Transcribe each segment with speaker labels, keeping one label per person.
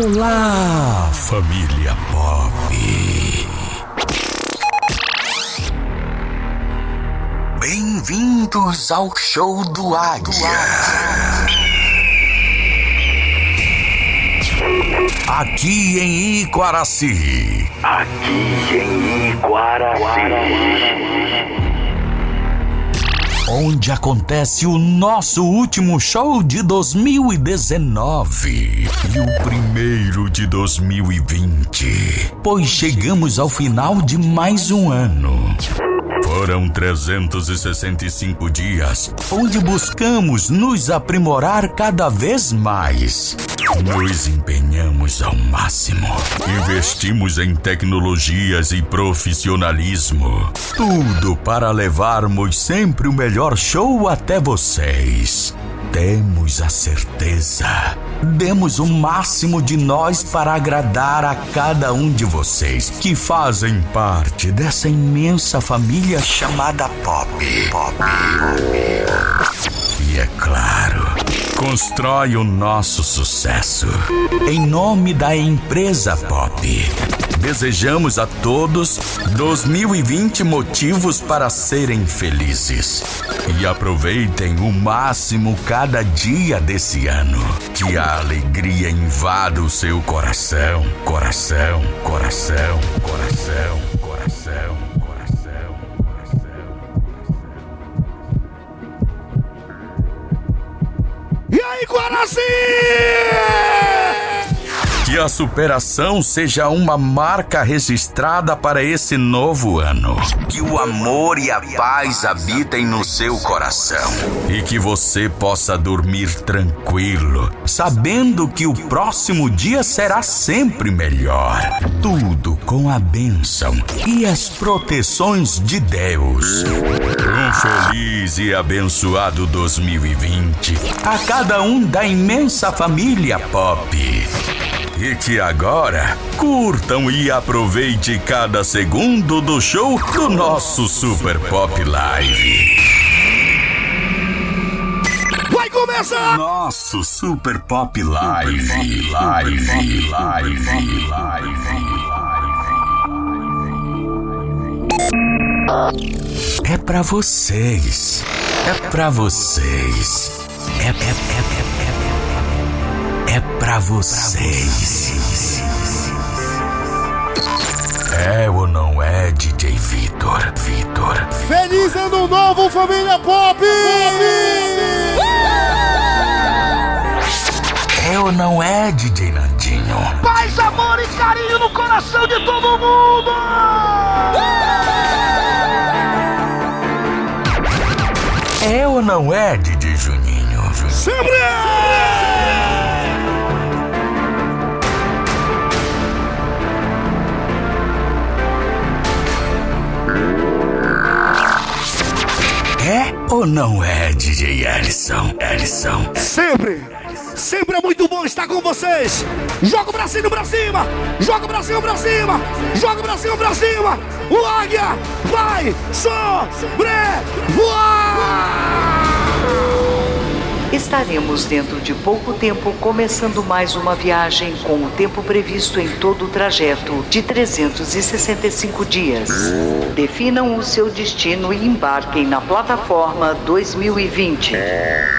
Speaker 1: Olá, família Pop. Bem-vindos ao show do Águia. Aqui em Iquaraci.
Speaker 2: Aqui em Iquaraci.
Speaker 1: Onde acontece o nosso último show de 2019 e o primeiro de 2020. Pois chegamos ao final de mais um ano. Foram 365 dias onde buscamos nos aprimorar cada vez mais. Nos empenhamos ao máximo. Investimos em tecnologias e profissionalismo. Tudo para levarmos sempre o melhor show até vocês. Temos a certeza. Demos o máximo de nós para agradar a cada um de vocês que fazem parte dessa imensa família chamada Pop. Pop. E é claro, constrói o nosso sucesso. Em nome da empresa Pop. Desejamos a todos 2020 motivos para serem felizes. E aproveitem o máximo cada dia desse ano. Que a alegria invada o seu coração, coração, coração, coração,
Speaker 3: E aí, Guaraci!
Speaker 1: Que a superação seja uma marca registrada para esse novo ano. Que o amor e a paz habitem no seu coração. E que você possa dormir tranquilo, sabendo que o próximo dia será sempre melhor. Tudo com a bênção e as proteções de Deus. Um feliz e abençoado 2020 a cada um da imensa família Pop. E que agora curtam e aproveite cada segundo do show do nosso Super Pop Live.
Speaker 3: Vai começar!
Speaker 1: Nosso Super Pop Live. Live, live, live. É pra vocês. É pra vocês. É, é, é, é, é, é pra vocês. É ou não é, DJ Vitor? Vitor.
Speaker 3: Feliz ano novo, família Pop!
Speaker 1: É ou não é, DJ Nandinho?
Speaker 3: Paz, amor e carinho no coração de todo mundo!
Speaker 1: É ou não é, DJ Juninho?
Speaker 3: Sempre!
Speaker 1: É ou não é, DJ Ellison? Ellison.
Speaker 3: Sempre! Sempre é muito bom estar com vocês! Joga o bracinho pra cima! Joga o bracinho pra cima! Joga o bracinho pra cima! O águia vai sobrevoar!
Speaker 4: Estaremos dentro de pouco tempo começando mais uma viagem com o tempo previsto em todo o trajeto de 365 dias. Definam o seu destino e embarquem na plataforma 2020.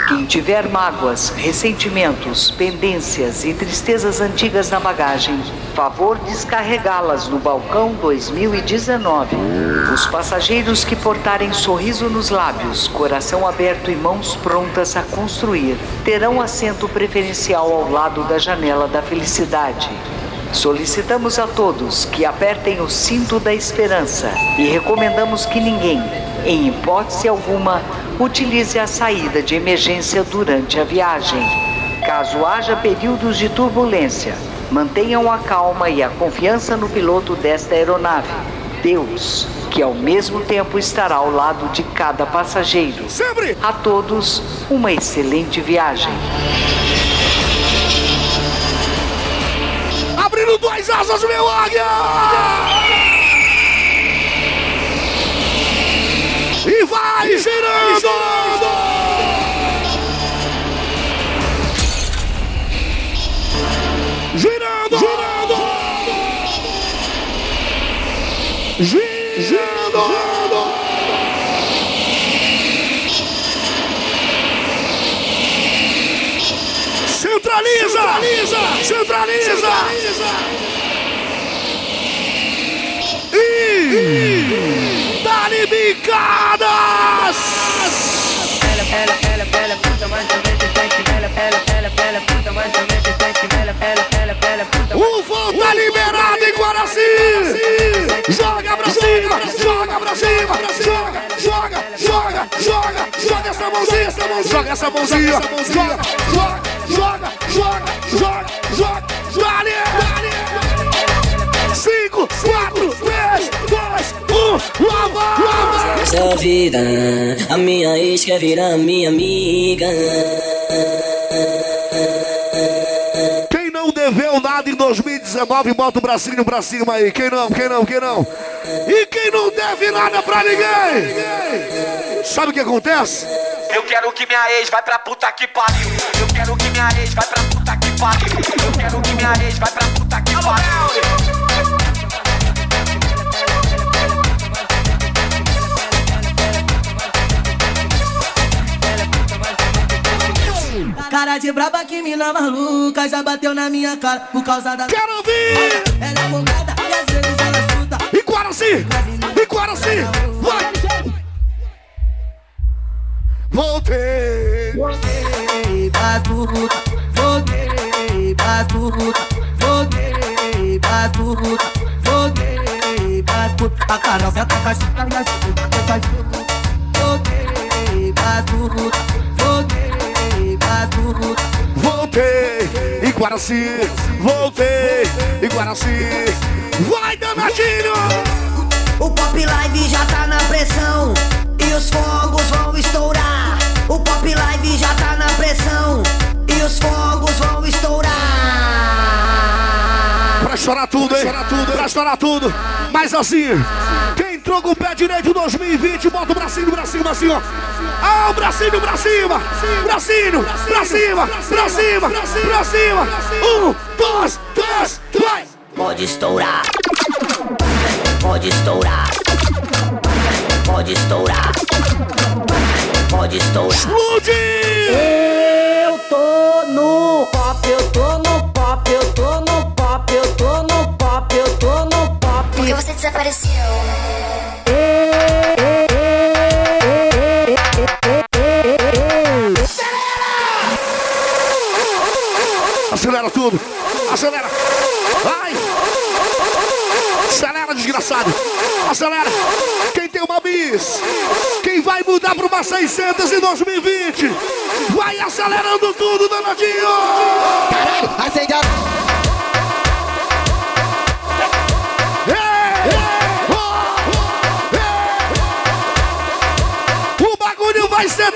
Speaker 4: Quem tiver mágoas, ressentimentos, pendências e tristezas antigas na bagagem, favor descarregá-las no balcão 2019. Os passageiros que portarem sorriso nos lábios, coração aberto e mãos prontas a construir terão assento preferencial ao lado da janela da felicidade. Solicitamos a todos que apertem o cinto da esperança e recomendamos que ninguém, em hipótese alguma, utilize a saída de emergência durante a viagem. Caso haja períodos de turbulência, mantenham a calma e a confiança no piloto desta aeronave. Deus, que ao mesmo tempo estará ao lado de cada passageiro.
Speaker 3: Sempre!
Speaker 4: A todos, uma excelente viagem.
Speaker 3: Abrindo duas asas, meu águia! E vai girando! girando! Girando! Girando! girando. Centraliza! Centraliza! Centraliza! Centraliza. E... Dá-lhe bicadas! Ela, ela, ela, ela, puta, mais ela, ela, ela, ela, puta, mais ela, ela, ela, ela, puta. O voo tá liberado em Guaraci! Joga pra cima! Joga pra cima! Joga, joga, joga, joga! Joga essa mãozinha, essa mãozinha! Joga essa mãozinha! Joga, joga, joga, joga, joga, joga! Dale! Cinco, quatro, três, dois, um, lava! Lava!
Speaker 5: Essa vida, a minha ex quer virar minha amiga.
Speaker 3: Deveu nada em 2019, bota o bracinho pra cima aí. Quem não, quem não, quem não? E quem não deve nada pra ninguém? Sabe o que acontece?
Speaker 6: Eu quero que minha ex vai pra puta que pariu. Eu quero que minha ex vai pra puta que pariu. Eu quero que minha ex vai pra puta que pariu.
Speaker 5: Cara de braba que mina maluca já bateu na minha cara por causa da.
Speaker 3: Quero ouvir!
Speaker 5: Ela é bocada e às vezes ela escuta.
Speaker 3: E Guaraci! E Guaraci! Vai! Voltei!
Speaker 5: Voltei pras puta, voltei pras puta, voltei pras puta, voltei pras puta. A Carol senta com a chica e a chica com a chica. Voltei pras puta, voltei pras puta.
Speaker 3: Voltei em Guaraci, voltei Guaraci. Vai, danadinho!
Speaker 5: O Pop Live já tá na pressão e os fogos vão estourar. O Pop Live já tá na pressão e os fogos vão estourar.
Speaker 3: Pra estourar tudo, hein? Pra estourar tudo. Mas assim, quem entrou com o pé direito 2020, bota o bracinho pra cima, assim, ó. Ah, o bracinho pra cima! Bracinho, pra cima, pra cima, pra cima! Um, dois, três, vai!
Speaker 5: Pode estourar. Pode estourar. Pode estourar. Pode estourar.
Speaker 3: Explode!
Speaker 5: Eu tô no pop, eu tô no pop, eu tô no pop, eu tô no pop, eu tô no pop.
Speaker 7: Porque você desapareceu.
Speaker 3: Acelera! Vai! Acelera, desgraçado! Acelera! Quem tem uma bis? Quem vai mudar para uma 600 em 2020? Vai acelerando tudo, danadinho!
Speaker 5: Acende a...
Speaker 3: Vai ser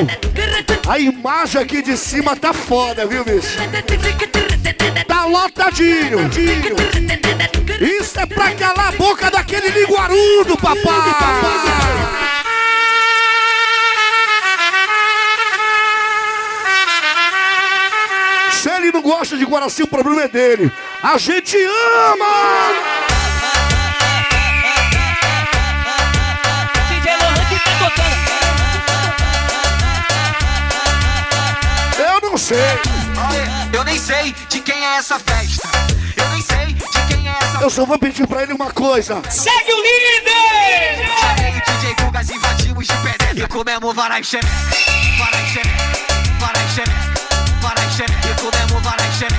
Speaker 3: irmão, a imagem aqui de cima tá foda, viu, bicho? Tá lotadinho. Isso é pra calar a boca daquele linguarudo, papai. Se ele não gosta de Guaraci, o problema é dele. A gente ama! Sei.
Speaker 6: Eu nem sei de quem é essa festa. Eu nem sei de quem é essa
Speaker 3: Eu só vou pedir pra ele uma coisa.
Speaker 8: Segue o líder!
Speaker 6: Chamei o DJ Gugas, invadimos de penetra E comemos varai xereca Varai xereca, varai xereca Varai xereca E comemos varai xereca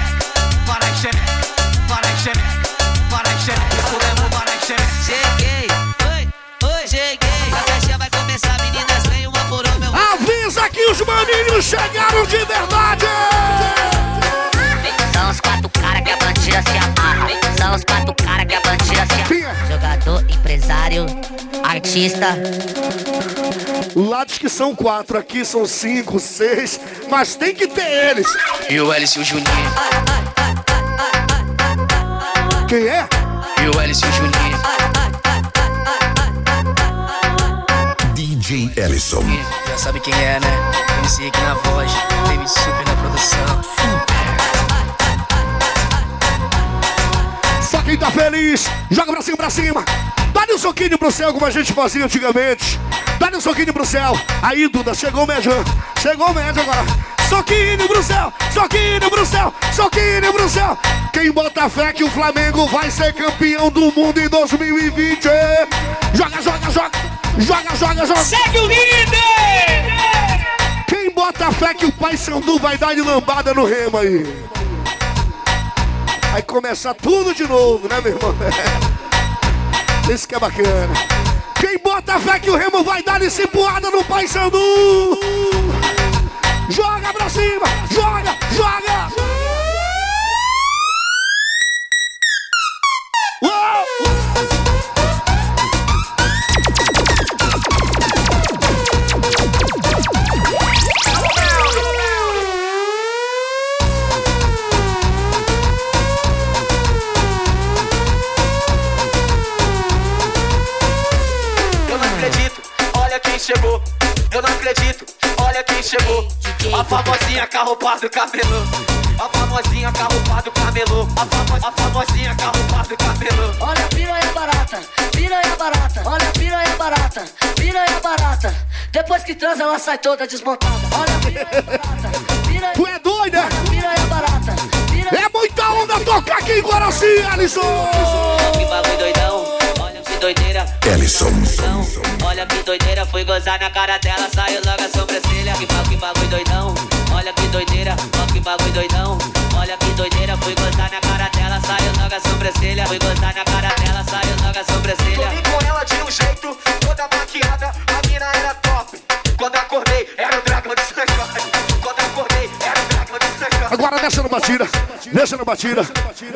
Speaker 6: Varai xereca, varai xereca Varai xereca E comemos varai xereca Cheguei,
Speaker 3: meninos chegaram de verdade!
Speaker 9: São os quatro caras que a bandida se amarra. São os quatro caras que a bandida se amarra. Jogador, empresário, artista.
Speaker 3: Lá diz que são quatro, aqui são cinco, seis, mas tem que ter eles.
Speaker 10: E o Hélice e o Juninho.
Speaker 3: Quem é?
Speaker 10: E o Hélice e o Juninho.
Speaker 1: DJ Ellison.
Speaker 10: Já sabe quem é, né? MC aqui na voz. Teve super na produção.
Speaker 3: Só quem tá feliz, joga pra cima, pra cima. Dá-lhe um soquinho pro céu, como a gente fazia antigamente. Dá-lhe um soquinho pro céu. Aí, Duda, chegou o médio. Chegou o médio agora. Soquinho pro céu, soquinho pro céu, soquinho pro céu. Quem bota fé que o Flamengo vai ser campeão do mundo em 2020? Joga, joga, joga. Joga, joga, joga.
Speaker 11: Segue o líder!
Speaker 3: Quem bota fé que o Pai Sandu vai dar de lambada no remo aí? Vai começar tudo de novo, né, meu irmão? Isso que é bacana. Quem bota fé que o remo vai dar de cipuada no Pai Sandu? Joga pra cima! Joga! Joga! Uou!
Speaker 10: Eu não acredito, olha quem chegou. A famosinha carropada do cabelo. A famosinha carropada do cabelo. A, famo, a famosinha carropada do cabelo.
Speaker 12: Olha a piranha barata, piranha barata, olha a piranha barata, piranha barata. Depois que transa, ela sai toda desmontada. Olha a piranha barata, piranha,
Speaker 3: Tu é doido, é?
Speaker 12: piranha barata, piranha
Speaker 3: É muita onda tocar aqui em Guaraci, Alisson!
Speaker 10: Que bagulho doidão, olha doideira.
Speaker 1: Ellison.
Speaker 10: Olha que doideira, fui gozar na cara dela, saiu logo a sobrancelha. Que, ba- que bagulho doidão, olha que doideira, ó que bagulho doidão. Olha que doideira, fui gozar na cara dela, saiu logo a sobrancelha. Fui gozar na cara dela, saiu logo a sobrancelha. Dormi com ela de um jeito, toda maquiada, a mina era top. Quando acordei, era
Speaker 3: Agora deixa no batida, deixa no batida.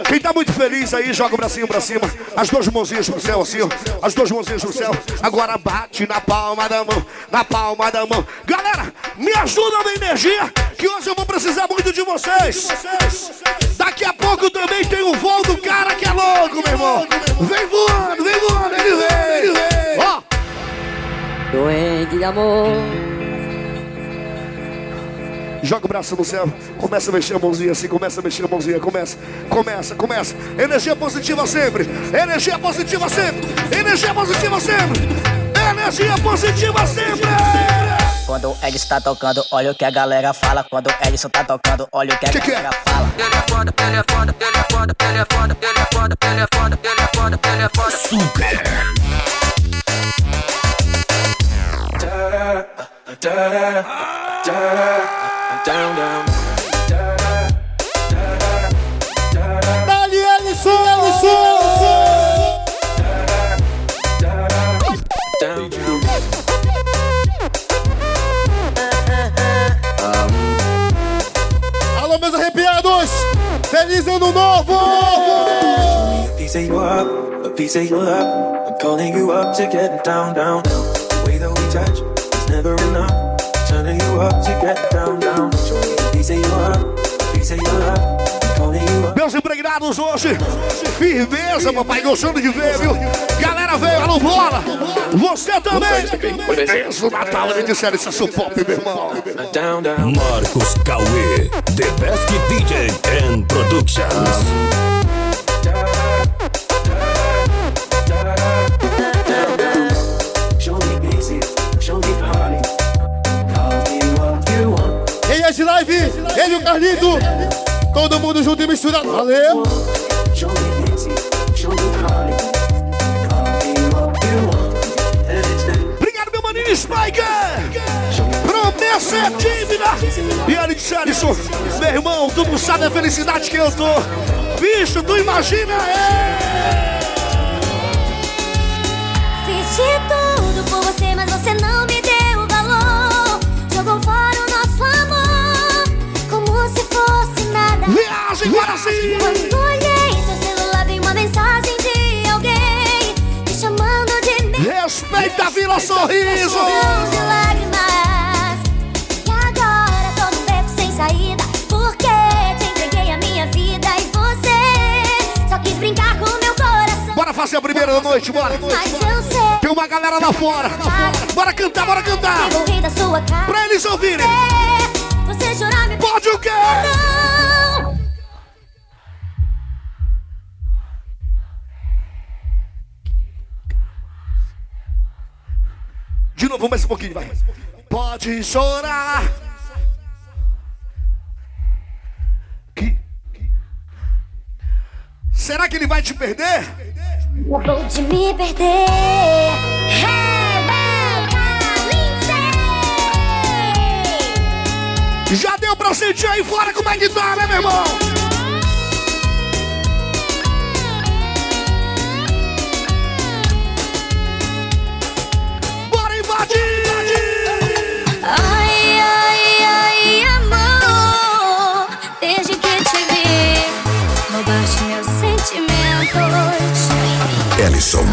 Speaker 3: Quem tá muito feliz aí, joga o bracinho pra cima. As duas mãozinhas pro céu, assim, ó. As duas mãozinhas pro céu. Agora bate na palma da mão, na palma da mão. Galera, me ajuda na energia, que hoje eu vou precisar muito de vocês. Daqui a pouco também tem o voo do cara que é louco, meu irmão. Vem voando, vem voando, ele vem, ele vem. Ó,
Speaker 12: doente de amor.
Speaker 3: Joga o braço no céu, começa a mexer a mãozinha assim, começa a mexer a mãozinha, começa, começa, começa. Energia positiva sempre, energia positiva sempre, energia positiva sempre, energia positiva sempre.
Speaker 9: Quando o Edson tá tocando, olha o que a galera fala. Quando o Edson tá tocando, olha o que a
Speaker 3: Que que é?
Speaker 9: galera fala.
Speaker 10: Ele é foda, ele é foda, ele é foda, ele é foda, ele é foda, ele é foda, ele é foda, ele é foda.
Speaker 1: Super.
Speaker 3: Dali, Ellison, Ellison! Alô, meus arrepiados! Feliz ano novo!
Speaker 13: A piece of you up, a piece of you up. I'm calling you up to get down, down. The way that we touch is never enough. You up to get down, down. Show me a piece of you up, a piece of you up. I'm calling you up.
Speaker 3: Meus impregnados hoje, firmeza, papai, gostando de ver, viu? Galera veio, alô, bola! Você também! Beleza, o Natal, ele disseram isso é supop, meu irmão.
Speaker 1: Marcos Cauê. The best DJ and Productions.
Speaker 3: Ele o Carlito! Todo mundo junto e misturado. Valeu! Obrigado, meu maninho Spiker! Promessa é dívida! E Alex Alisson, meu irmão, tu não sabe a felicidade que eu tô! Bicho, tu imagina? É!
Speaker 7: Fiz de tudo por você, mas você não me deu nada. Viagem para si. Quando olhei seu celular, vi uma mensagem de alguém me chamando de mim.
Speaker 3: Respeita a Vila Sorriso.
Speaker 7: De lágrimas. E agora tô no beco sem saída. Porque te entreguei a minha vida e você só quis brincar com meu coração.
Speaker 3: Bora fazer a primeira da noite, bora.
Speaker 7: Mas eu sei.
Speaker 3: Tem uma galera lá fora. Bora cantar, bora cantar. Pra eles ouvirem. Pode o quê? De novo, mais um pouquinho, vai. Pode chorar. Que? Será que ele vai te perder?
Speaker 7: Vou de me perder. Rebeca
Speaker 3: Já deu pra sentir aí fora como é que tá, né, meu irmão? Bora invadir!
Speaker 7: Ai, ai, ai, amor. Desde que te vi, roubaste meus sentimentos.
Speaker 1: Ellison.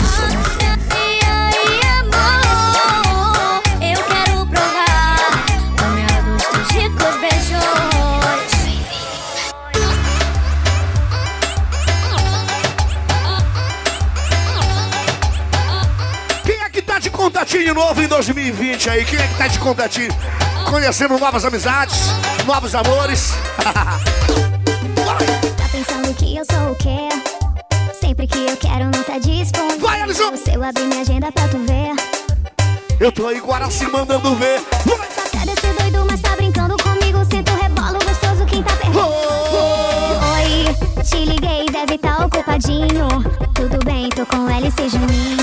Speaker 3: 2020 aí? Quem é que tá de contatinho? Conhecendo novas amizades, novos amores.
Speaker 7: Tá pensando que eu sou o quê? Sempre que eu quero não tá disponível.
Speaker 3: Vai, Alisson!
Speaker 7: Se eu abrir minha agenda pra tu ver.
Speaker 3: Eu tô aí, Guaraci, mandando ver.
Speaker 7: Quer descer doido, mas tá brincando comigo. Sinto rebolo gostoso, quem tá perto. Oi, te liguei, deve tá ocupadinho. Tudo bem, tô com LC Juninho.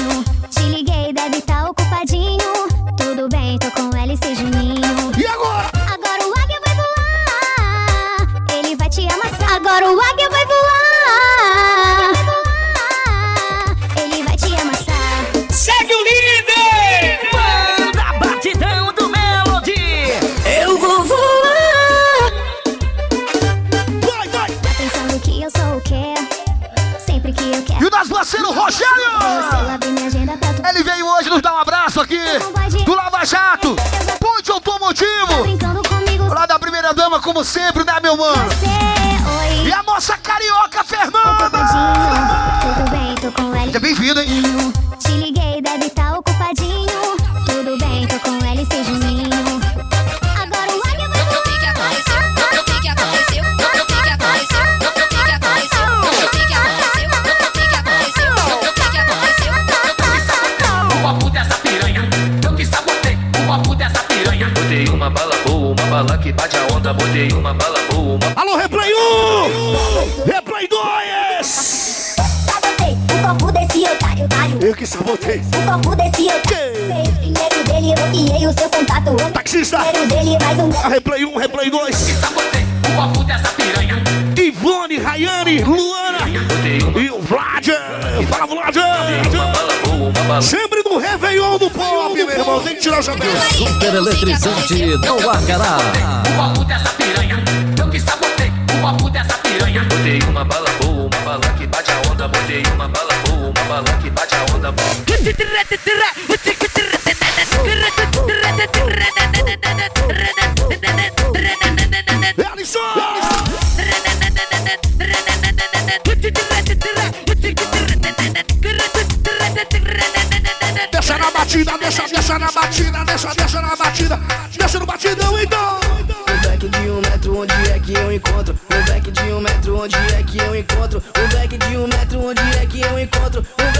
Speaker 3: Como sempre, né, meu mano? Replay 1, Replay 2.
Speaker 7: sabotei. O
Speaker 10: papo dessa piranha.
Speaker 3: Ivone, Rayane, Luana e o Vlad. Fala, Vlad! Sempre no Réveillon do Pop, meu irmão. Tem que tirar o chapéu.
Speaker 9: Super eletrizante do Acará.
Speaker 10: O papo dessa piranha, eu que sabotei. O papo dessa piranha. Botei uma bala boa, uma bala que bate a onda. Botei uma bala boa, uma bala que bate a onda.
Speaker 3: Deixa na batida, deixa, deixa na batida, deixa, deixa na batida. Deixa no batidão, então.
Speaker 14: Back de um metro, onde é que eu encontro? Back de um metro, onde é que eu encontro? Back de um metro, onde é que eu encontro? Um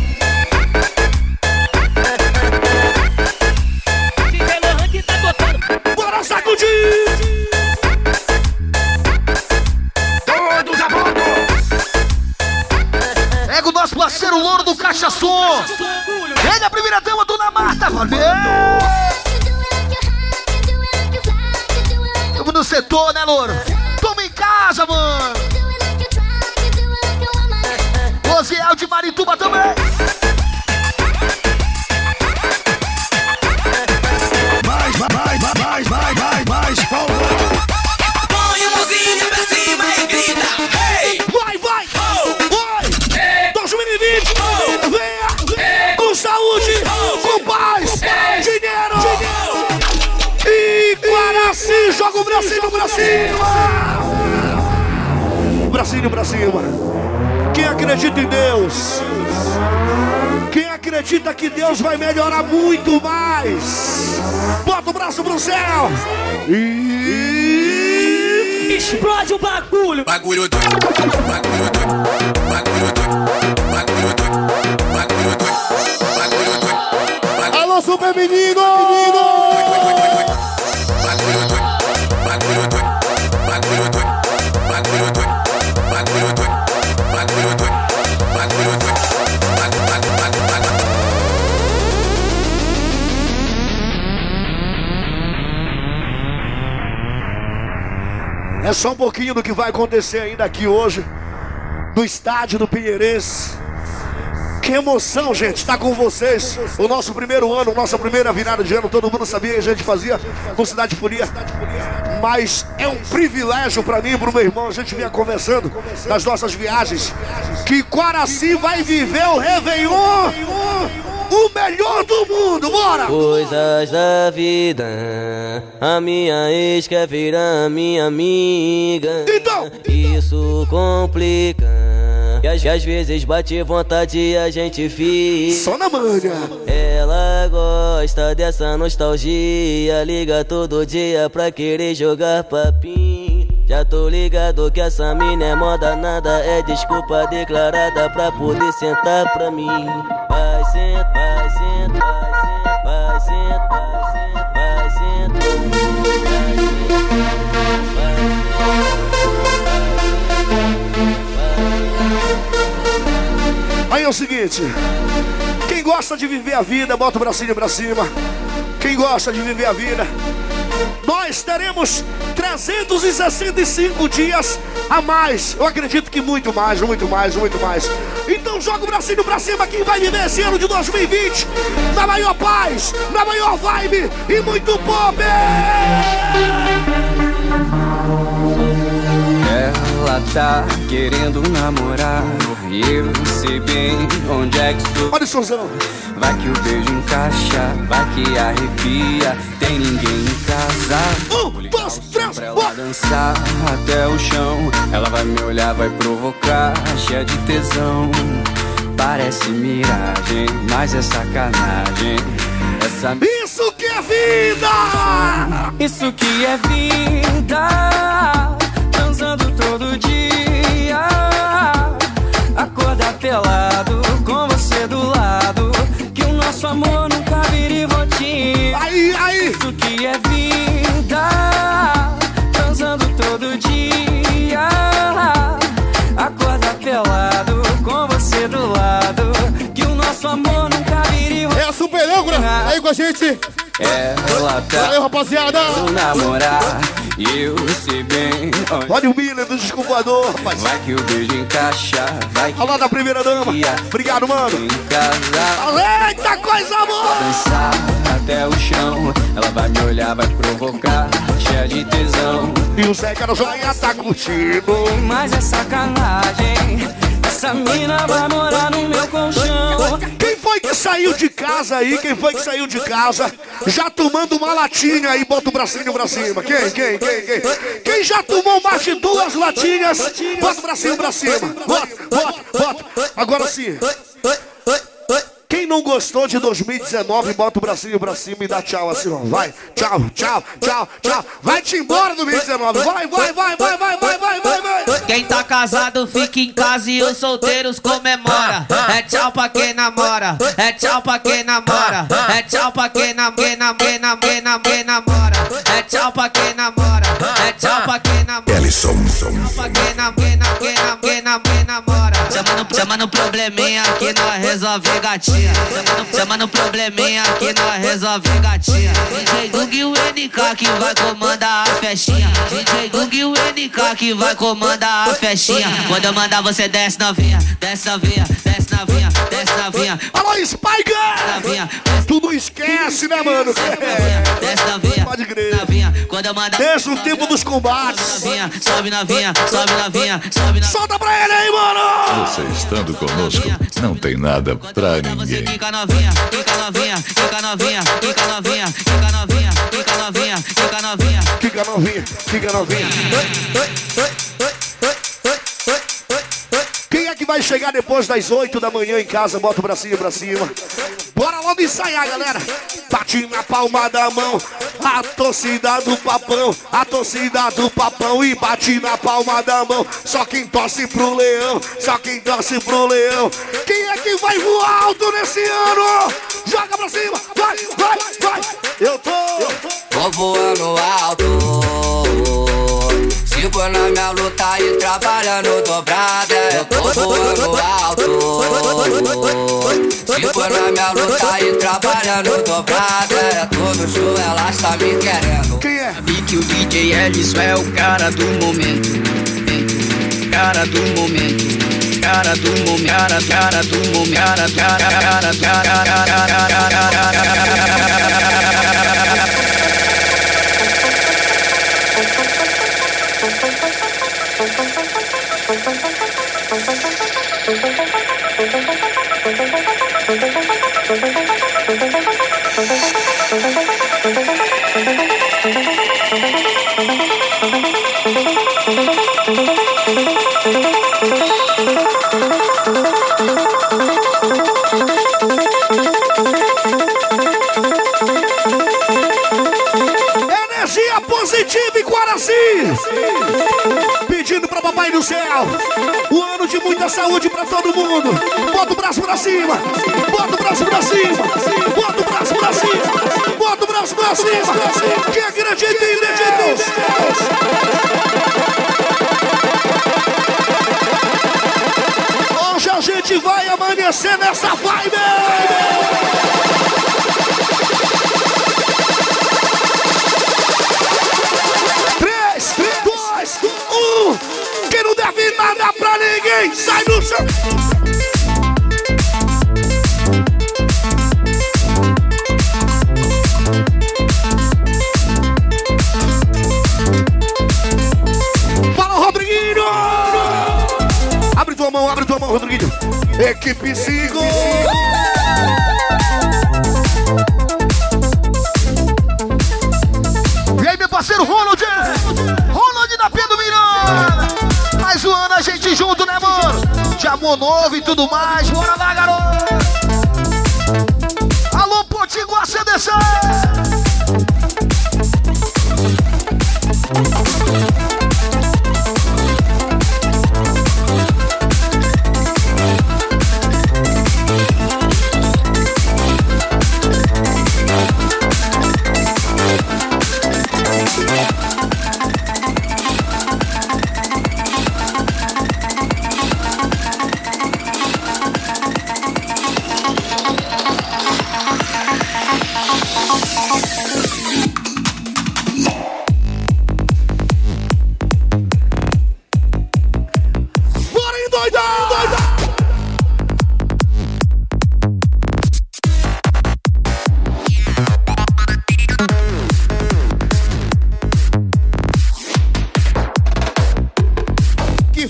Speaker 3: o nosso parceiro louro do Caixa Som! Ele é a primeira dama, Dona Marta! Valeu! Tamo no setor, né, louro? Tamo em casa, mano! Rosiel de Marituba também.
Speaker 15: Cima!
Speaker 3: Bracinho pra cima! Quem acredita em Deus? Quem acredita que Deus vai melhorar muito mais? Bota o braço pro céu! E...
Speaker 11: Explode o bagulho!
Speaker 15: Bagulho doido, bagulho doido, bagulho doido, bagulho doido, bagulho doido,
Speaker 3: Alô, super menino! Só um pouquinho do que vai acontecer ainda aqui hoje, no estádio do Pinheirense. Que emoção, gente, estar com vocês. O nosso primeiro ano, nossa primeira virada de ano, todo mundo sabia que a gente fazia com Cidade Furia. Mas é um privilégio para mim e para o meu irmão. A gente vinha conversando nas nossas viagens que Quaraci vai viver o Réveillon, o melhor do mundo. Bora!
Speaker 16: Coisas da vida, a minha ex quer virar minha amiga.
Speaker 3: Então,
Speaker 16: Isso complica. E às, às vezes bate vontade e a gente fica.
Speaker 3: Só na manha.
Speaker 16: Ela gosta dessa nostalgia. Liga todo dia pra querer jogar papinho. Já tô ligado que essa mina é moda, nada é desculpa declarada pra poder sentar pra mim. Sentar, vai sentar, vai sentar, vai sentar, vai.
Speaker 3: Aí é o seguinte: quem gosta de viver a vida, bota o bracinho pra cima. Quem gosta de viver a vida, nós teremos 365 dias a mais. Eu acredito que muito mais, muito mais, muito mais. Então joga o bracinho pra cima quem vai viver esse ano de 2020 na maior paz, na maior vibe e muito pop.
Speaker 17: Ela tá querendo namorar E eu sei bem onde é que sou
Speaker 3: Olha o
Speaker 17: Vai que o beijo encaixa, vai que arrepia. Tem ninguém em casa.
Speaker 3: Um, dois, três,
Speaker 17: Pra ela dançar até o chão. Ela vai me olhar, vai provocar Cheia de tesão. Parece miragem, mas é sacanagem. Essa
Speaker 3: Isso que é vida!
Speaker 17: Isso que é vida. Transando todo dia. Acordar pelado nosso amor nunca vire rotina
Speaker 3: Aí, aí.
Speaker 17: Isso que é vida
Speaker 3: aí com a gente.
Speaker 17: Ela tá
Speaker 3: Valeu, rapaziada.
Speaker 17: namorar E eu sei bem
Speaker 3: Olha o Miller do desculpador, rapaz.
Speaker 17: Vai que o beijo encaixa, vai que
Speaker 3: Olha lá da primeira dama. Obrigado, mano. Eita coisa boa!
Speaker 17: dançar até o chão. Ela vai me olhar, vai provocar, cheia de tesão.
Speaker 3: E o Zé no joinha tá curtindo.
Speaker 17: Mas é sacanagem, essa mina vai morar no meu colchão.
Speaker 3: Saiu de casa aí? Quem foi que saiu de casa já tomando uma latinha aí? Bota o bracinho pra cima. Quem? Quem? Quem? Quem? Quem já tomou mais de duas latinhas? Bota o bracinho pra cima. Bota, bota, bota. Agora sim. Quem não gostou de 2019, bota o bracinho pra cima e dá tchau assim, ó. Vai, tchau, tchau, tchau, tchau. Vai-te embora 2019. Vai, vai, vai, vai, vai, vai, vai, vai, vai.
Speaker 10: Quem tá casado fica em casa e os solteiros comemora. É tchau pra quem namora, é tchau pra quem namora, é tchau pra quem nam- quem nam- quem nam- quem nam- quem namora, é tchau pra quem namora, É tchau pra quem namora.
Speaker 18: Ellison.
Speaker 10: Tchau pra quem namora, quem quem. Chama no, chama no probleminha que nós resolve gatinha. Chama no, chama no probleminha que nós resolve gatinha. DJ Gug e o NK que vai comandar a festinha. DJ Gug e o NK que vai comandar a festinha. Quando eu mandar você desce novinha, desce novinha, desce novinha, desce novinha.
Speaker 3: Alô, Spike!
Speaker 10: Novinha,
Speaker 3: Tu não esquece, né, mano?
Speaker 10: desce novinha,
Speaker 3: Pode crer.
Speaker 10: Quando eu mandar
Speaker 3: Desde o tempo dos combates.
Speaker 10: sobe novinha, sobe novinha, sobe novinha.
Speaker 3: Solta pra ele aí, mano!
Speaker 1: Você estando conosco, não tem nada pra ninguém.
Speaker 10: Fica novinha, fica novinha, fica novinha, fica novinha, fica novinha, fica novinha, fica novinha.
Speaker 3: Fica novinha, fica novinha. Quem é que vai chegar depois das 8 da manhã em casa? Bota o bracinho pra cima. Bora logo ensaiar, galera. Bate na palma da mão. A torcida do papão, a torcida do papão. E bate na palma da mão. Só quem torce pro leão, só quem torce pro leão. Quem é que vai voar alto nesse ano? Joga pra cima, vai, vai, vai. Eu tô, tô.
Speaker 19: Vou voando alto. For na minha luta e trabalhando dobrada, eu tô voando alto. For na minha luta e trabalhando dobrada, é todo show, ela está me querendo.
Speaker 3: Quem é?
Speaker 17: Que o DJ Ellison é o cara do momento. Cara do momento. Cara do momento. Cara, cara do momento. Cara, cara, cara, cara, cara, cara, cara, cara.
Speaker 3: Pedindo pra papai do céu. Um ano de muita saúde pra todo mundo. Bota o braço pra cima. Bota o braço pra cima. Bota o braço pra cima. Bota o braço pra cima. Quem acredita em Deus? Hoje a gente vai amanhecer nessa vibe. Pra ninguém, sai do chão. Fala, Rodriguinho! Abre tua mão, abre tua mão, Rodriguinho. Equipe 5. E aí, meu parceiro Ronald? Amor novo e tudo mais. Bora lá, garoto! Alô, Potiguar CDC!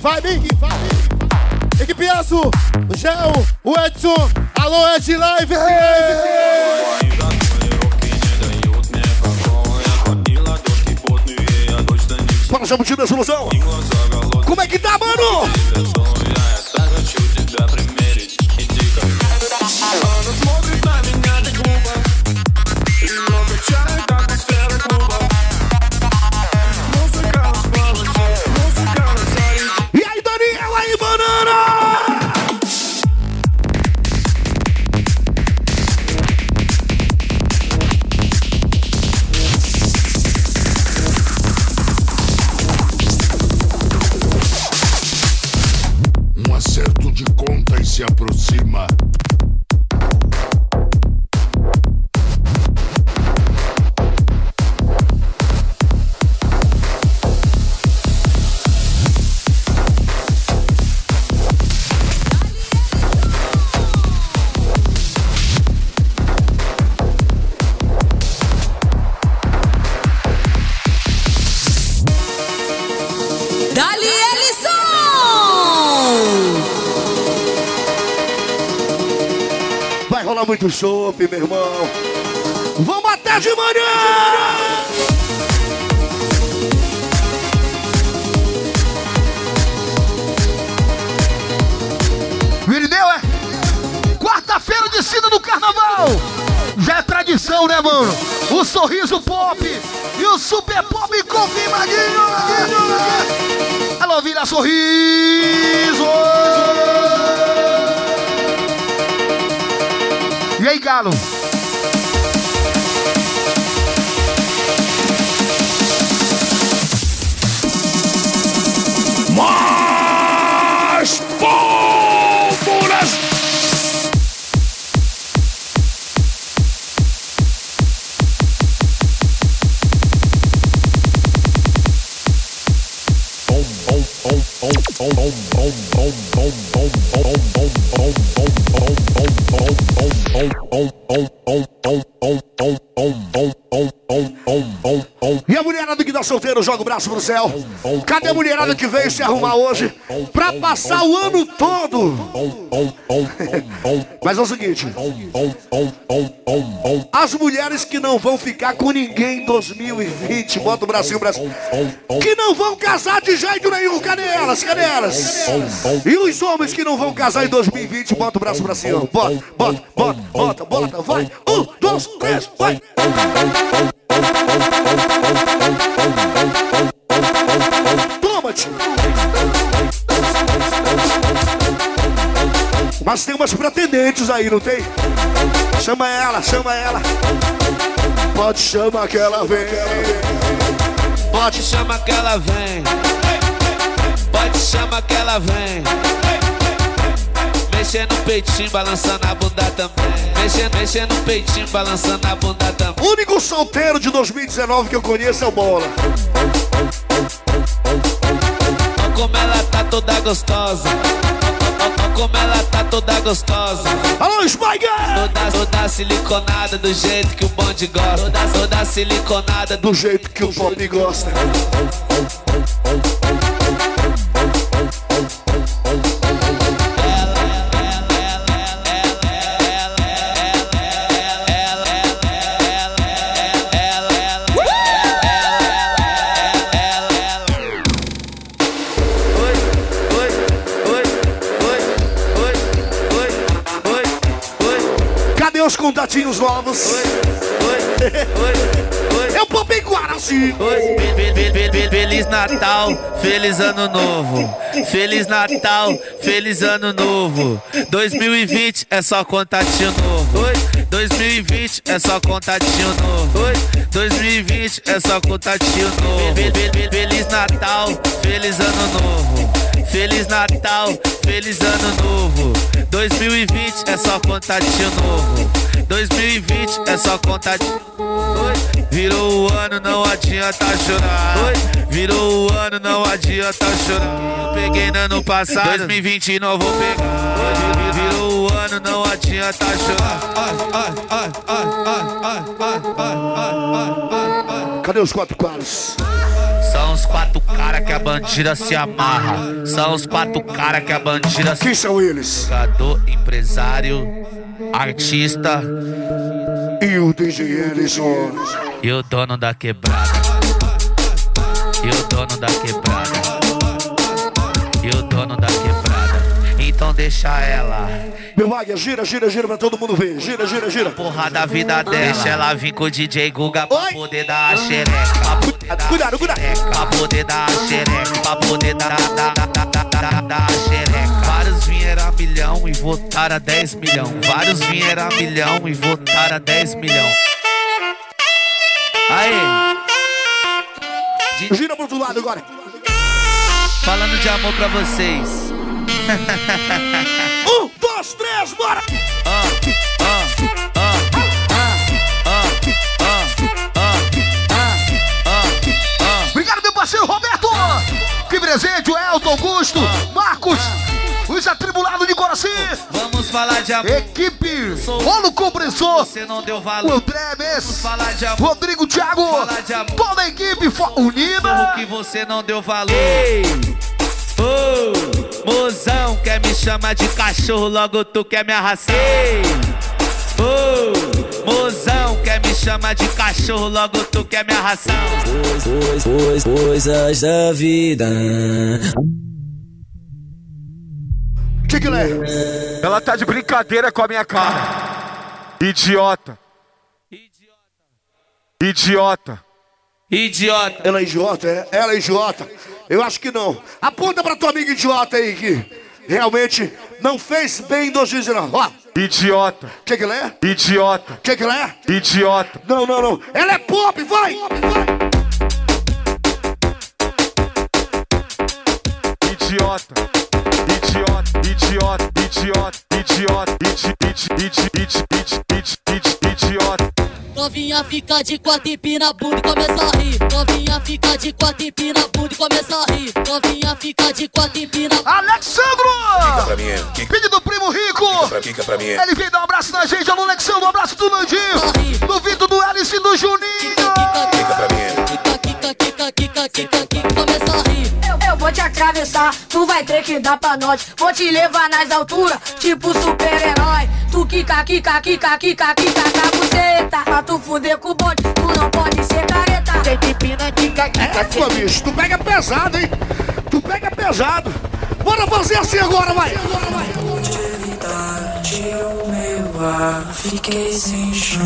Speaker 20: Vibe, que vibe. Equipe Aço, o Gel, o Edson, alô Ed Live.
Speaker 3: Fala, Jabuti da Solução! Como é que tá, mano? Muito chope, meu irmão. Vamos até de manhã!
Speaker 18: Virineu é quarta-feira de cima do carnaval. Já é tradição, né, mano? O sorriso pop e o super pop confirmadinho. Alô, vira sorriso. E aí, Galo?
Speaker 3: Solteiro joga o braço pro céu. Cadê a mulherada que veio se arrumar hoje pra passar o ano todo? Mas é o seguinte: as mulheres que não vão ficar com ninguém em 2020, bota o Brasil, Brasil, que não vão casar de jeito nenhum, cadê elas? Cadê elas? E os homens que não vão casar em 2020, bota o braço pra cima. Bota, bota, bota, bota, bota, vai. Um, dois, três, vai. Toma, tio. Mas tem umas pretendentes aí, não tem? Chama ela, chama ela. Pode chamar que ela vem.
Speaker 21: Pode chamar que ela vem. Pode chamar que ela vem. Mexendo no peitinho, balançando a bunda também. Mexendo, mexendo no peitinho, balançando a bunda também.
Speaker 3: O único solteiro de 2019 que eu conheço é o Bola.
Speaker 21: Olha como ela tá toda gostosa. Olha como ela tá toda gostosa.
Speaker 3: Alô, Spike!
Speaker 21: Toda, toda siliconada do jeito que o bonde gosta. Toda, toda siliconada
Speaker 3: do jeito que o pop gosta. Cadê os contatinhos novos? Eu popei Guaraci.
Speaker 21: Fe- fe- fe- fe- Feliz Natal, feliz ano novo. Feliz Natal, feliz ano novo. 2020 é só contatinho novo. 2020 é só contatinho novo. 2020 é só contatinho novo. Fe- fe- fe- Feliz Natal, feliz ano novo. Feliz Natal, feliz ano novo. 2020 é só contatinho novo. 2020 é só contatinho. Virou o ano, não adianta chorar. Virou o ano, não adianta chorar. Peguei no ano passado, 2020 não vou pegar. Virou o ano, não adianta chorar.
Speaker 3: Cadê os quatro caras?
Speaker 21: São os quatro cara que a bandida se amarra. São os quatro cara que a bandida se
Speaker 3: Quem são eles?
Speaker 21: Jogador, empresário, artista
Speaker 3: E o DJ Ellison.
Speaker 21: e o dono da quebrada. E o dono da quebrada. Então deixa ela.
Speaker 3: Meu águia, gira, gira, gira pra todo mundo ver. Gira, gira, gira.
Speaker 21: Porra da vida dela. Deixa ela vir com o DJ Guga pra poder dar a xereca. Pra poder dar
Speaker 3: Cuidado, cuidado.
Speaker 21: Pra poder dar a xereca. Pra poder dar, dar, dar, dar, dar, dar, dar a xereca. Vários vieram a milhão e votaram a 10 milhão. Vários vieram a milhão e votaram a 10 milhão. Aí.
Speaker 3: Gira pro outro lado agora.
Speaker 21: Falando de amor pra vocês.
Speaker 3: Um, dois, três, bora!
Speaker 18: Obrigado, meu parceiro Roberto! Que presente, o Elton, Augusto, Marcos, os atribulados de Coraci!
Speaker 21: Vamos falar de amor.
Speaker 18: Equipe Rolo Compressor,
Speaker 21: Você não deu
Speaker 18: o
Speaker 21: valor.
Speaker 18: André Messi,
Speaker 21: falar de amor.
Speaker 18: Rodrigo Thiago,
Speaker 21: falar de amor.
Speaker 18: toda a equipe unida!
Speaker 21: Porro que você não deu valor. Ei, ô, mozão, quer me chamar de cachorro, logo tu quer me arrastar. Ei, Ô, mozão, quer me chamar de cachorro, logo tu quer minha ração.
Speaker 16: Pois, pois, coisas da vida.
Speaker 18: Que que é?
Speaker 22: Ela tá de brincadeira com a minha cara. Idiota. Idiota.
Speaker 21: Idiota.
Speaker 3: Ela é idiota, é? Ela é idiota. Eu acho que não. Aponta pra tua amiga idiota aí que realmente não fez bem em 2019. Ó.
Speaker 22: Idiota.
Speaker 3: O que que ela é?
Speaker 22: Idiota.
Speaker 3: O que que ela é?
Speaker 22: Idiota.
Speaker 3: Não, não, não. Ela é pop, vai!
Speaker 22: Idiota. Idiota. Idiota. Idiota. Idiota. Idi, idi, idi, idi, idi, idi, idi, idiota.
Speaker 15: Novinha fica de quatro empina a bunda e começa a rir. Novinha fica de quatro empina a bunda e começa a rir. Novinha fica de quatro empina.
Speaker 18: Alexandro!
Speaker 23: Pra mim, é. Kika,
Speaker 18: Filho do primo rico!
Speaker 23: pra, Kika pra mim. é.
Speaker 18: Ele veio dar um abraço na gente, alô Alexandro, um abraço do Nandinho, do Vitor, do Alice e do Juninho!
Speaker 23: Pra mim.
Speaker 15: Kika, kika, kika, kika, kika, kika, começa a rir.
Speaker 7: Eu, eu vou te atravessar, tu vai ter que dar pra nós. Vou te levar nas alturas, tipo super-herói. Tu quica, quica, quica, quica, quica na buceta. Pra tu fuder com o bonde, tu não pode ser careta. Tem que pina, quica,
Speaker 3: É, pô, bicho, tu pega pesado, hein? Tu pega pesado. Bora fazer assim agora, vai!
Speaker 24: Meu ar, fiquei sem chão.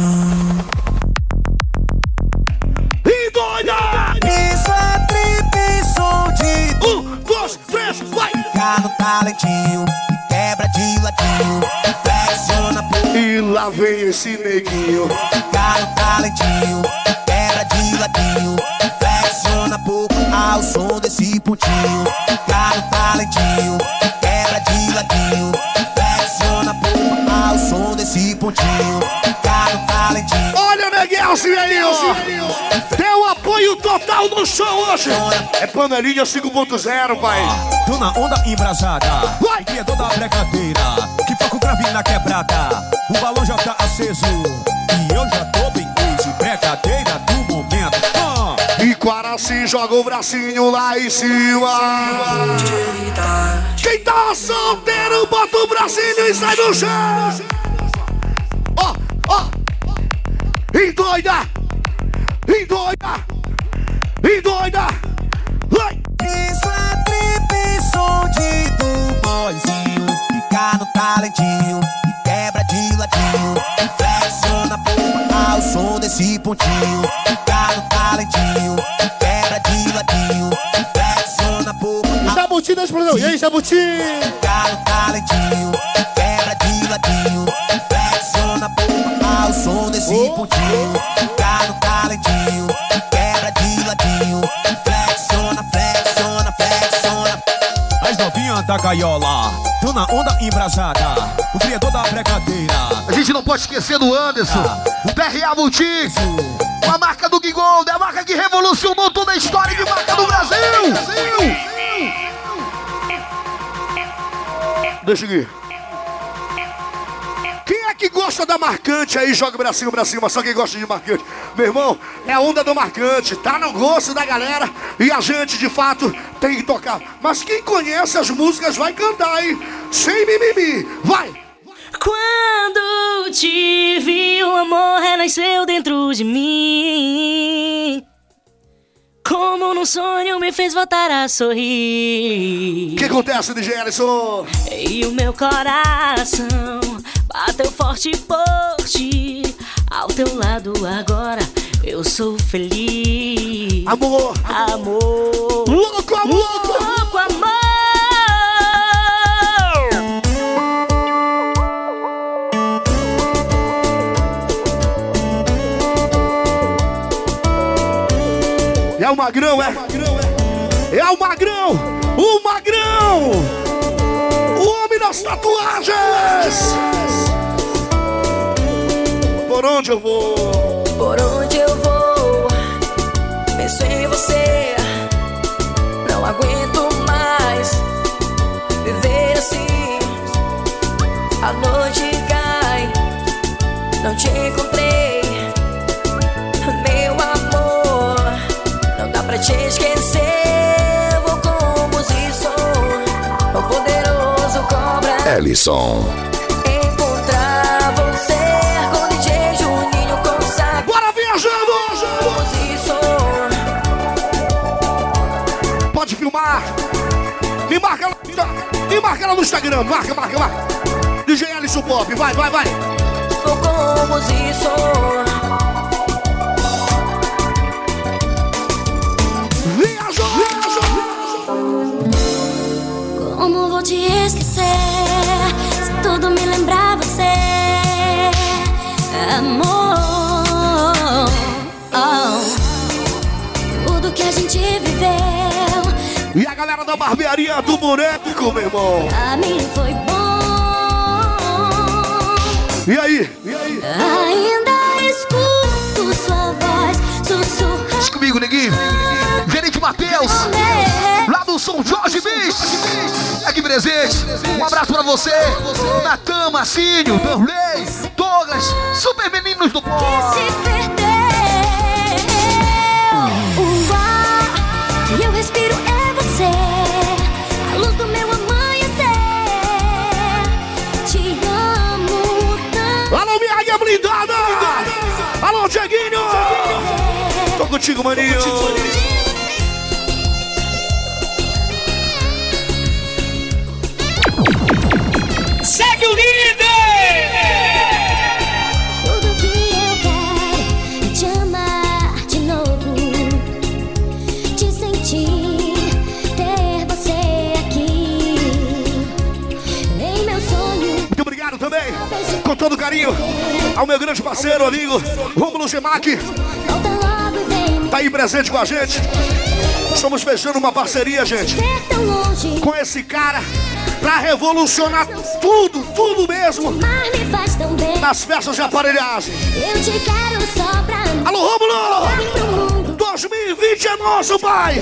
Speaker 3: Doida!
Speaker 14: Isso é trip, som de
Speaker 3: Um, dois, três, vai!
Speaker 14: Fica no talentinho, e quebra de ladinho, flexiona pro
Speaker 3: E lá vem esse neguinho.
Speaker 14: Fica no talentinho, e quebra de ladinho, flexiona pouco ao som desse pontinho. Fica no talentinho, e quebra de ladinho, flexiona pouco ao som desse pontinho.
Speaker 3: Total no show hoje! É panelinha 5.0, pai!
Speaker 25: Tô na onda embrasada,
Speaker 3: Vai!
Speaker 25: criador da brincadeira, que toca o grave na quebrada. O balão já tá aceso e eu já tô bem easy. Brincadeira do momento. Ah.
Speaker 3: E Quaraci joga o bracinho lá em cima! Quem tá solteiro, bota o bracinho e sai do chão! Ó, ó! E doida! E doida! Vai!
Speaker 14: Isso é trip, som de do boyzinho. Fica no talentinho e quebra de ladinho. E flexiona pouco ao som desse pontinho. Fica no talentinho e quebra de ladinho. E flexiona pouco
Speaker 3: Jabuti da explosão! E aí, Jabuti?
Speaker 14: Fica no talentinho e quebra de ladinho. E flexiona pouco ao som desse pontinho.
Speaker 25: As novinhas da gaiola, tô na onda embrasada, o criador da brincadeira.
Speaker 18: A gente não pode esquecer do Anderson, o PRA Multi, a marca do Gigold, a marca que revolucionou toda a história de marca do Brasil!
Speaker 3: Deixa eu ir. Que gosta da marcante aí? Joga o bracinho pra cima, só quem gosta de marcante. Meu irmão, é a onda do marcante, tá no gosto da galera e a gente de fato tem que tocar. Mas quem conhece as músicas vai cantar, hein? Sem mimimi, vai!
Speaker 26: Quando te vi, o amor renasceu dentro de mim. Como num sonho me fez voltar a sorrir.
Speaker 3: O que acontece, DJ Ellison?
Speaker 26: E o meu coração bateu forte por ti. Ao teu lado agora eu sou feliz.
Speaker 3: Amor,
Speaker 26: amor,
Speaker 3: louco amor,
Speaker 26: louco amor.
Speaker 3: É o magrão, é? É o magrão! O magrão! O homem das tatuagens! Por onde eu vou?
Speaker 26: Por onde eu vou, penso em você. Não aguento mais viver assim. A noite cai, não te encontrei, meu amor. Não dá pra te esquecer. Vou como se sou o poderoso cobra.
Speaker 23: Ellison.
Speaker 3: E marca ela, e marca ela no Instagram. Marca, marca, marca. DJ Alisson Pop, vai, vai, vai.
Speaker 26: Como isso?
Speaker 3: Viajou, viajou.
Speaker 7: Como vou te esquecer se tudo me lembrar você, amor? Oh, tudo que a gente viveu
Speaker 3: E a galera da barbearia do boneco, meu irmão.
Speaker 7: pra mim foi bom.
Speaker 3: E aí? E aí?
Speaker 7: Ainda escuto sua voz sussurrar.
Speaker 18: Comigo, neguinho. Gerente Matheus. Lá do São Jorge Bis. Aqui presente. Um abraço pra você. Natan, Marcinho, Danley, Douglas, super meninos do pó.
Speaker 3: Tô contigo, maninho!
Speaker 27: Segue o líder!
Speaker 7: Tudo que eu quero é te amar de novo, te sentir, ter você aqui em meu sonho.
Speaker 3: Muito obrigado também, com todo carinho, ao meu grande parceiro, amigo, Rômulo Gemac. Tá aí presente com a gente. Estamos fechando uma parceria, gente, com esse cara pra revolucionar tudo, tudo mesmo
Speaker 7: Mas me faz tão bem.
Speaker 3: nas festas de aparelhagem.
Speaker 7: Eu te quero só pra mim.
Speaker 3: Alô, Rômulo! 2020 é nosso, pai!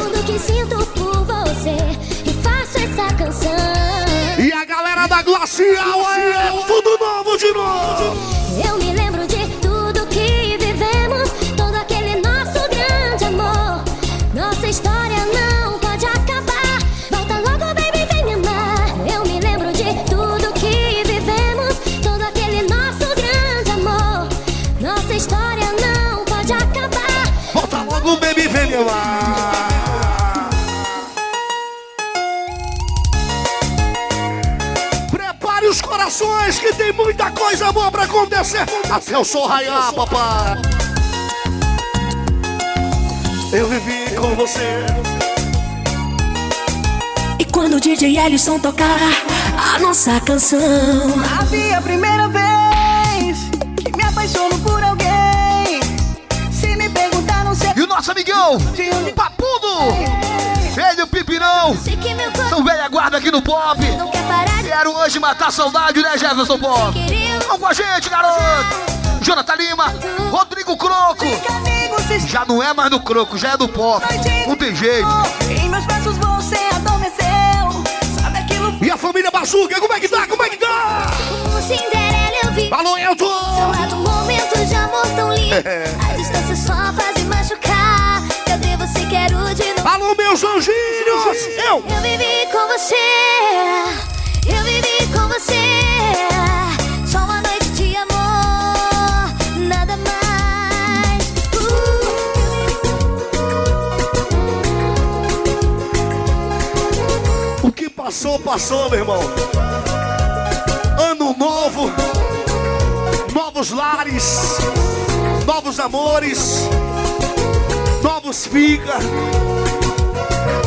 Speaker 7: E.
Speaker 3: E a galera da Glacial aí é tudo novo de novo!
Speaker 7: Que
Speaker 3: tem muita coisa boa pra acontecer. Até eu sou raiar, papai. Eu vivi com você.
Speaker 26: E quando o DJ Ellison tocar a nossa canção,
Speaker 5: Havia a primeira vez que me apaixono por alguém. Se me perguntar, não sei.
Speaker 18: E o nosso amigão, Papudo. Ele e o Pipirão. São velha guarda aqui no pop. Quero hoje matar saudade, né, Jefferson Pop? Vamos com a gente, garoto. Jonathan Lima, Rodrigo Croco. Já não é mais do Croco, já é do pop. Não tem jeito.
Speaker 3: E a família Bazuca, como é que tá? Como é que tá?
Speaker 7: Como Cinderela eu vi.
Speaker 3: Alô, Elton!
Speaker 7: Momentos de amor tão lindo. A distância
Speaker 3: meus anjinhos! Eu!
Speaker 7: Eu vivi com você. Eu vivi com você. Só uma noite de amor. Nada mais.
Speaker 3: O que passou, passou, meu irmão. Ano novo, novos lares, novos amores, novos fica,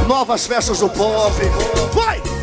Speaker 3: novas festas do pop. Vai!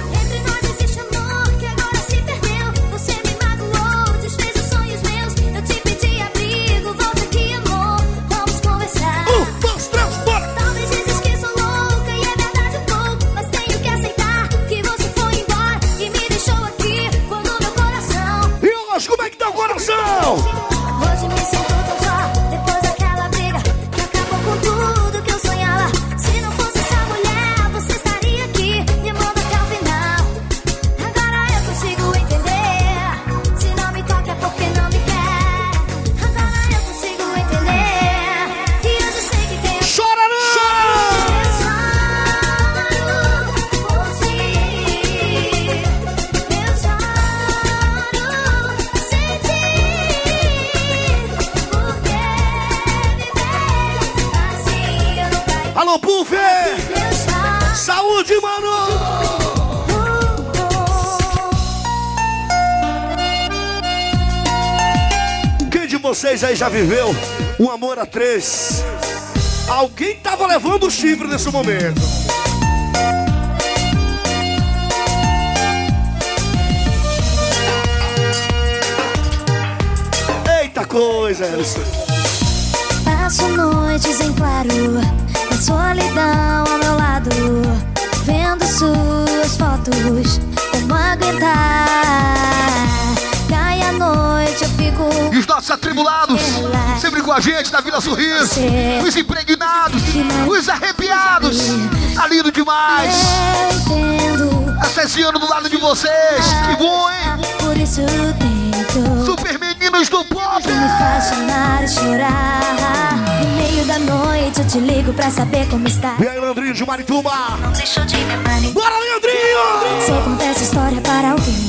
Speaker 3: Vocês aí já viveu um amor a três? Alguém tava levando o chifre nesse momento. Eita coisa, Elson.
Speaker 7: Passo noites em claro, com solidão ao meu lado, vendo suas fotos, como aguentar? Cai a noite, eu fico.
Speaker 18: E os nossos atribulados, sempre com a gente na Vila Sorriso. Os impregnados, os arrepiados. Tá lindo demais. Acessiando do lado de vocês. Que bom, hein? Super meninos do pop.
Speaker 7: Me chorar. No meio da noite eu te ligo pra saber como está.
Speaker 3: E aí, Leandrinho de Marituba?
Speaker 7: Não deixou de me manipular.
Speaker 3: Bora, Leandrinho!
Speaker 7: Sei contar essa história para alguém,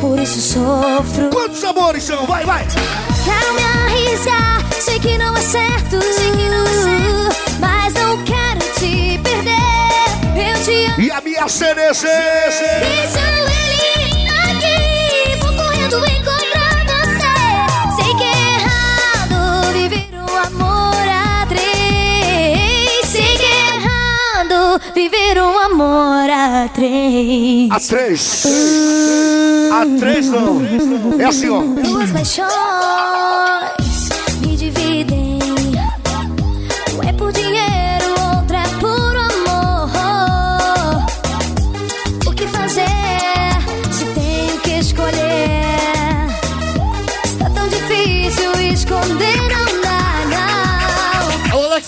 Speaker 7: por isso sofro.
Speaker 3: Quantos amores são? Vai, vai!
Speaker 7: Quero me arriscar, sei que não é certo, sei que não é certo, mas não quero te perder. Eu te amo.
Speaker 3: E a minha CDC!
Speaker 7: Deixa ele viver um amor a três. A três!
Speaker 3: A três não! É assim, ó.
Speaker 7: Duas paixões me dividem.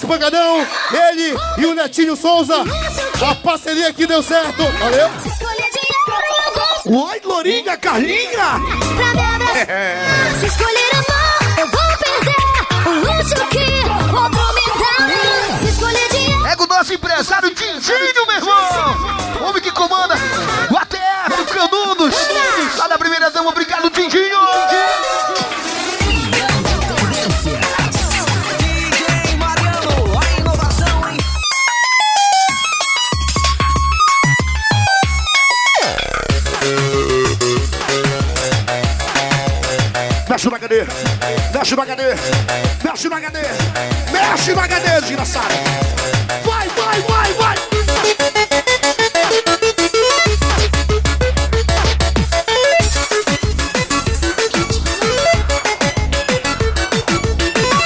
Speaker 20: Pancadão, ele e o Netinho Souza. A parceria aqui deu certo. Valeu?
Speaker 3: Oi, Glorinha, Carlinha!
Speaker 7: Abraçar. Se escolher amor,
Speaker 3: Mexe no HD! Mexe no HD! Mexe no HD, desgraçado! Vai, vai, vai, vai!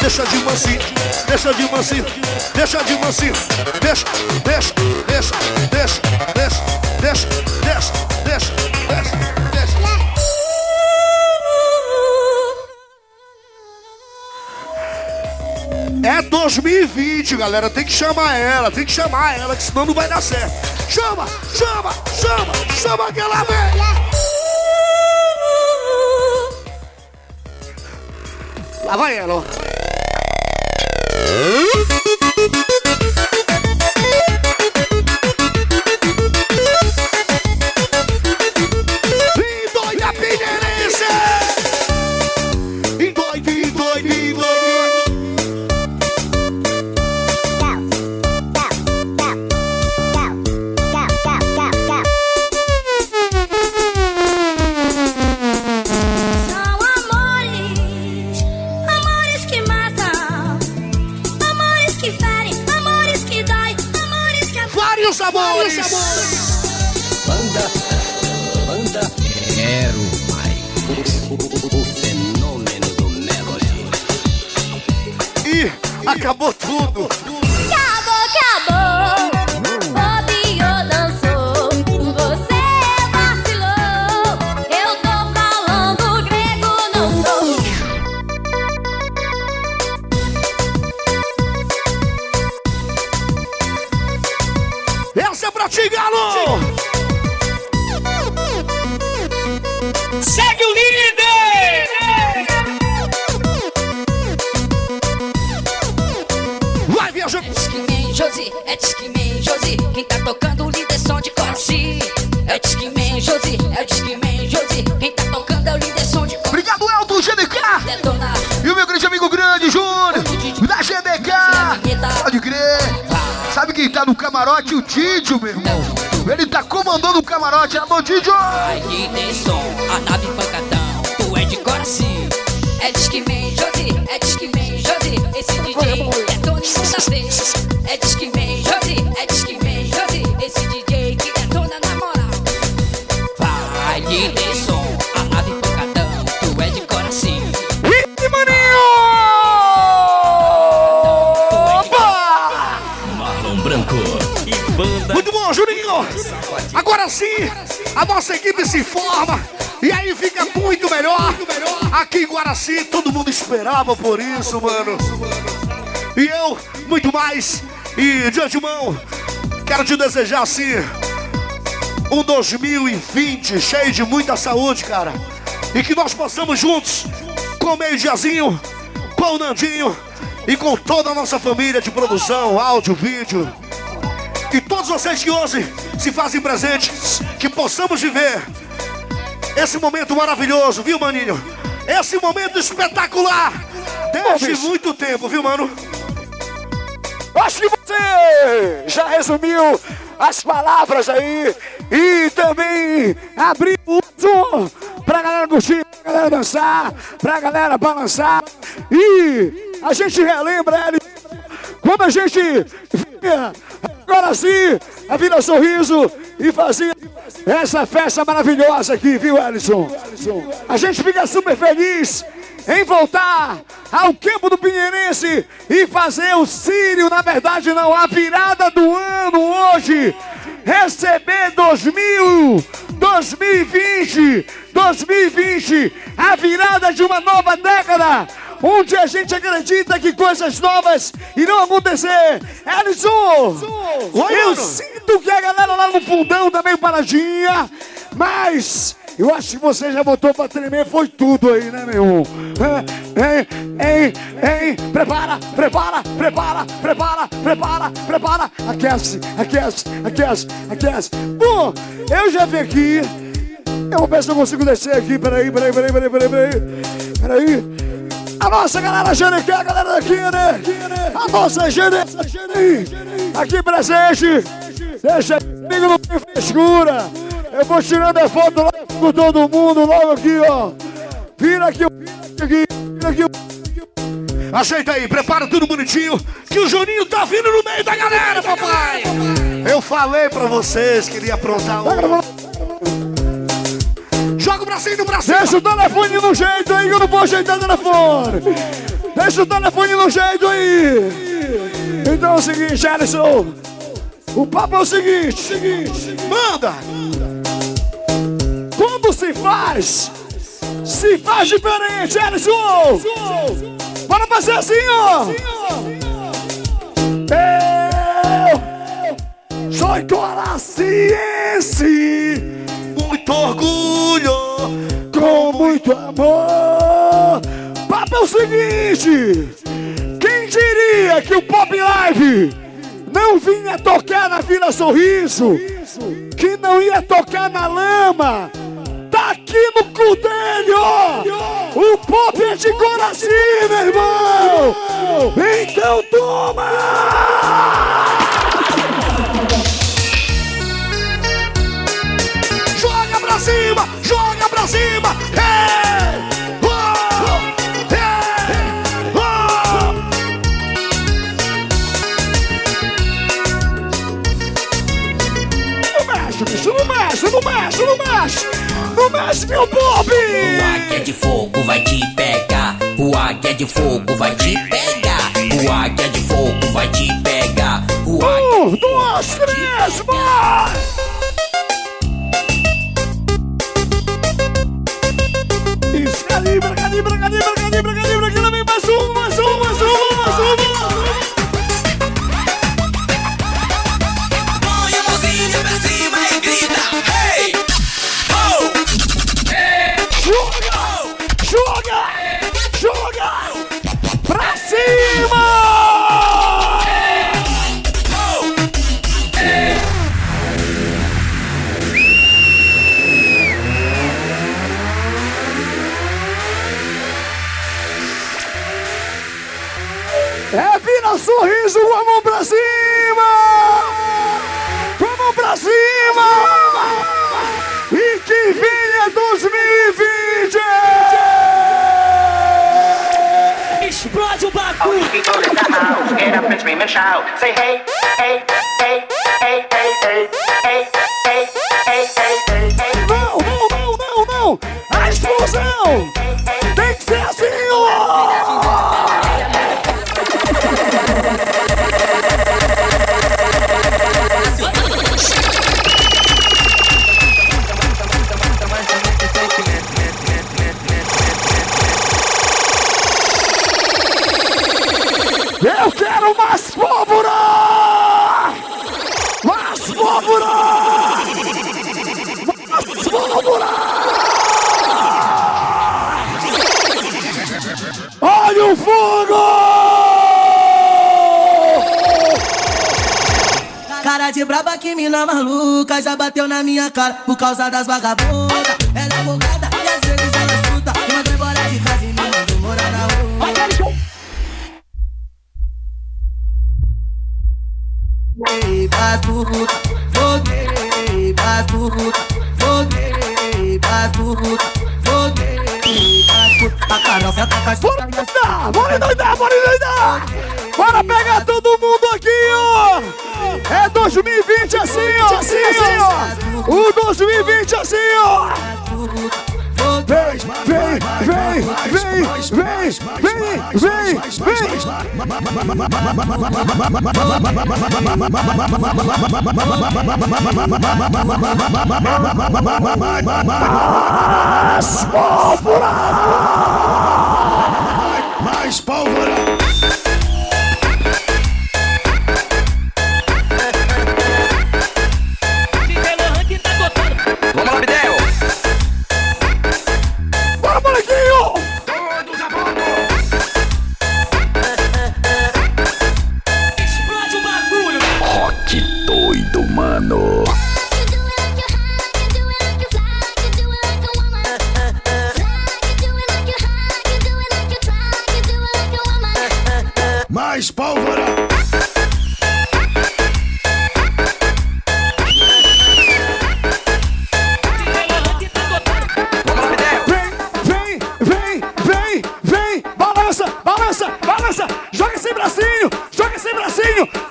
Speaker 3: Deixa de mansinho, deixa de mansinho, deixa de mansinho, deixa, deixa, deixa, 2020, galera. Tem que chamar ela, tem que chamar ela, que senão não vai dar certo. Chama, chama, chama, chama aquela velha. Lá vai ela, ó.
Speaker 18: Didio, meu irmão. Ele tá comandando o camarote. Né, Alô, Didio!
Speaker 26: que tem som, a nave pancadão. Tu é de coração. É disque man, Josi, é disque man, Josi. Esse DJ é
Speaker 3: todo mundo na vez. Se forma e aí fica muito melhor. Aqui em Guaraci, todo mundo esperava por isso, mano. E eu, muito mais. E de antemão, quero te desejar assim um 2020 cheio de muita saúde, cara. E que nós possamos juntos comer o diazinho com o Nandinho e com toda a nossa família de produção, áudio, vídeo. E todos vocês que hoje se fazem presente, que possamos viver esse momento maravilhoso, viu, maninho? Esse momento espetacular. Desde muito tempo, viu, mano?
Speaker 28: Acho que você já resumiu as palavras aí e também abriu o som pra galera curtir, pra galera dançar, pra galera balançar. E a gente relembra ele quando a gente via agora sim a Vila Sorriso e fazia essa festa maravilhosa aqui, viu, Ellison? A gente fica super feliz em voltar ao campo do Pinheirense e fazer o Sírio, na verdade não, a virada do ano hoje. Receber 2000, 2020, 2020, a virada de uma nova década, onde a gente acredita que coisas novas irão acontecer. Ellison, eu sinto que a galera lá no fundão tá meio paradinha, mas eu acho que você já botou pra tremer, foi tudo aí, né, meu? Hein, hein, hein, prepara, prepara, prepara, prepara, prepara, prepara, aquece, aquece, aquece, aquece. Bom, eu já vim aqui, eu vou ver se eu consigo descer aqui, peraí, peraí, peraí, peraí, peraí, peraí, peraí. A nossa galera GNQ, a galera daqui, né? A nossa GNQ, aqui presente, deixa comigo não tem frescura. Eu vou tirando a foto lá com todo mundo, logo aqui, ó. Vira aqui, aqui, vira aqui.
Speaker 3: Ajeita aí, prepara tudo bonitinho, que o Juninho tá vindo no meio da galera, papai. Eu falei pra vocês que ele ia aprontar um. Joga o bracinho pra cima.
Speaker 28: Deixa o telefone no jeito aí, que eu não vou ajeitar o telefone. Deixa o telefone no jeito aí. Então é o seguinte, Alisson. O papo é o seguinte, seguinte.
Speaker 3: Manda!
Speaker 28: Quando se faz, se faz diferente, Alisson. Bora fazer assim, ó. Eu sou coraciense.
Speaker 3: Muito orgulho.
Speaker 28: Com muito amor. Papo é o seguinte. Quem diria que o Pop Live não vinha tocar na Vila Sorriso? Que não ia tocar na lama? Tá aqui no cu dele, ó! O pop é de coração, meu irmão! Então toma!
Speaker 3: Cima, joga pra cima! Hey! Oh! Hey! Oh!
Speaker 28: Não mexe, bicho, não mexe, não mexe, não mexe! Não mexe, meu pop!
Speaker 29: O águia de fogo vai te pegar. O águia de fogo vai te pegar. O águia de fogo vai te pegar. O águia
Speaker 28: Um, dois, três, vai! Calibra, calibra, calibra, calibra, sorriso com a mão pra cima! Com a mão pra cima! E que venha 2020!
Speaker 30: All you people in the house, get up and scream and shout. Say hey, hey, hey, hey, hey, hey, hey, hey, hey, hey, hey, hey.
Speaker 28: Não, não, não, não, não! A explosão! Tem que ser assim, ó! Eu quero mais
Speaker 5: braba que mina maluca já bateu na minha cara por causa das vagabundas.
Speaker 28: Spóbora!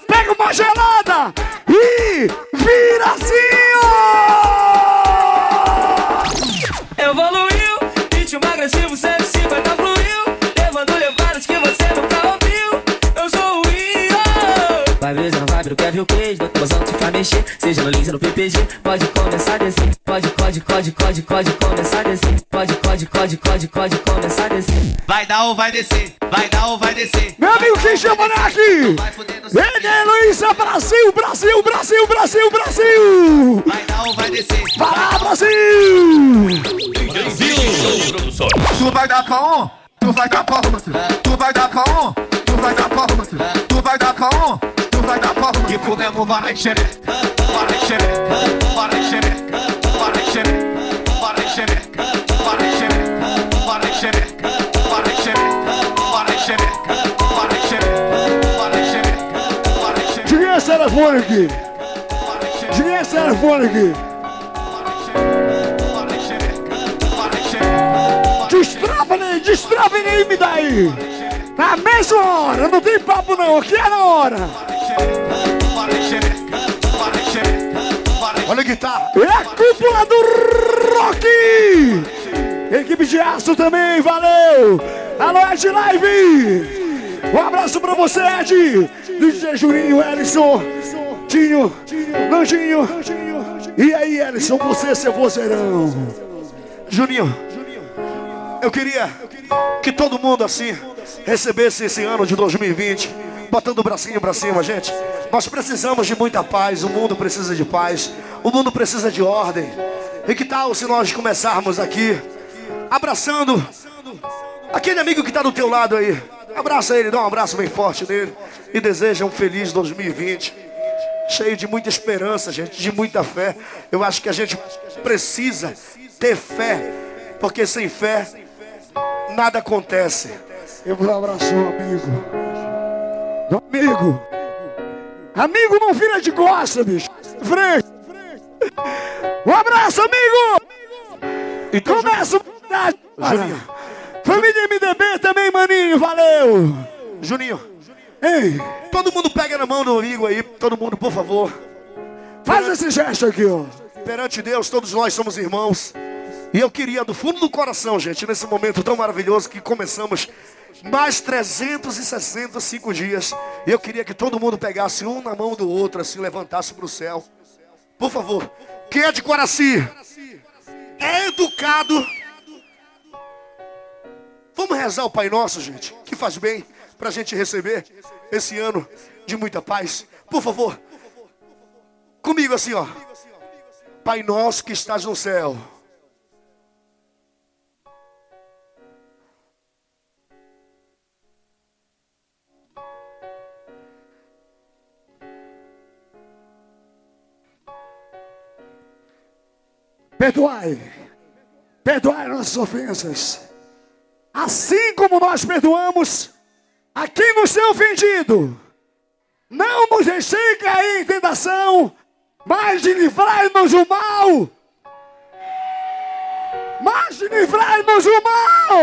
Speaker 28: Pega uma gelada e vira assim, ó!
Speaker 30: Evoluiu, ritmo agressivo 150 fluiu, levando levadas que você nunca ouviu. Eu sou o Rio.
Speaker 31: Vai ver, não vai ver o Kevin o queijo, do tabuzão te faz mexer, seja no Lins ou no PPG, pode começar a descer, pode, pode, pode, pode, começar a descer, pode, pode, pode, pode, pode começar a descer.
Speaker 6: Vai dar ou vai descer, vai dar ou vai descer.
Speaker 28: Meu amigo, quem chama aqui? Ele é Luísa Brasil, Brasil, Brasil, Brasil, Brasil!
Speaker 6: Vai dar ou vai descer.
Speaker 28: Vai lá, Brasil!
Speaker 32: Tu vai dar pra um, tu vai dar pra outro. Tu vai dar pra um, tu vai dar pra outro. Tu vai dar pra um, tu vai dar pra outro.
Speaker 6: Que comemos vai xereca, vai xereca, vai xereca, de quem
Speaker 28: é esse telefone aqui? Destrava nele, destrava nele me dá aí! Tá na mesma hora, não tem papo não, aqui é na hora!
Speaker 3: Olha a guitarra!
Speaker 28: É a cúpula do rock! Equipe de aço também, valeu! Alô, Ed Live! Um abraço pra você, Ed! DJ Juninho, Ellison, Tinho, Lanjinho. E aí, Ellison, você, seu vozeirão?
Speaker 3: Juninho, eu queria que todo mundo assim recebesse esse ano de 2020, botando o bracinho pra cima, gente. Nós precisamos de muita paz, o mundo precisa de paz, o mundo precisa de ordem. E que tal se nós começarmos aqui abraçando aquele amigo que está do teu lado aí? Abraça ele, dá um abraço bem forte nele e deseja um feliz 2020. Cheio de muita esperança, gente, de muita fé. Eu acho que a gente precisa ter fé, porque sem fé nada acontece.
Speaker 28: Eu vou abraçar um amigo. Amigo. Amigo não vira de costa, bicho. Frente. Um abraço, amigo.
Speaker 3: Então,
Speaker 28: Começa a Família MDB também, maninho. Valeu.
Speaker 3: Juninho. Ei, todo mundo pega na mão do amigo aí, todo mundo, por favor.
Speaker 28: Faz esse gesto aqui, ó.
Speaker 3: Perante Deus, todos nós somos irmãos. E eu queria, do fundo do coração, gente, nesse momento tão maravilhoso que começamos mais 365 dias, eu queria que todo mundo pegasse um na mão do outro, assim, levantasse para o céu. Por favor, quem é de Coraci? É educado. Vamos rezar o Pai Nosso, gente, que faz bem para a gente receber esse ano de muita paz. Por favor, comigo assim, ó. Pai Nosso que estás no céu.
Speaker 28: Perdoai. Perdoai nossas ofensas. Assim como nós perdoamos a quem nos tem ofendido. Não nos deixei cair em tentação, mas livrai-nos do mal. Mas livrai-nos do mal.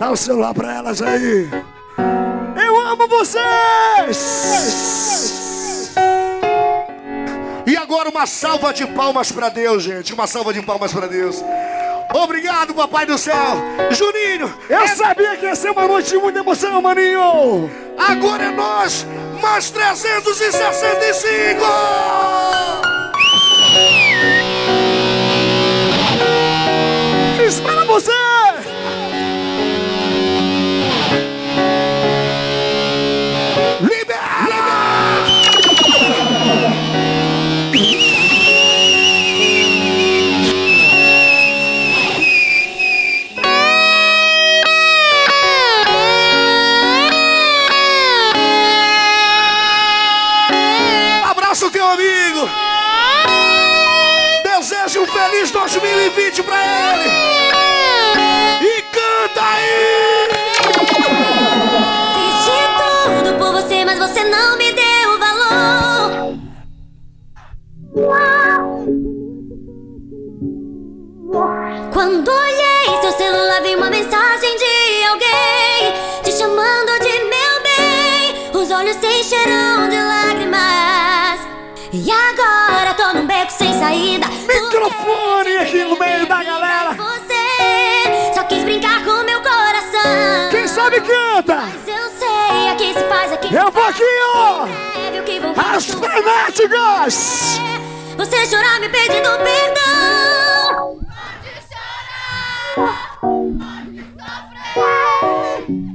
Speaker 28: Dá o celular para elas aí. Eu amo vocês!
Speaker 3: Agora uma salva de palmas para Deus, gente. Uma salva de palmas para Deus. Obrigado, papai do céu. Juninho.
Speaker 28: Eu é... sabia que ia ser uma noite de muita emoção, maninho.
Speaker 3: Agora é nós, mais 365.
Speaker 28: Espera você.
Speaker 7: Encheram de lágrimas. E agora tô num beco sem saída.
Speaker 28: Microfone aqui no meio da galera.
Speaker 7: Você só quis brincar com meu coração.
Speaker 28: Quem sabe canta.
Speaker 7: Mas eu sei, aqui se faz, aqui se
Speaker 28: Eu vou
Speaker 7: faz.
Speaker 28: aqui, ó. As frenéticas.
Speaker 7: Você chorar me pedindo perdão.
Speaker 28: Pode chorar.
Speaker 7: Pode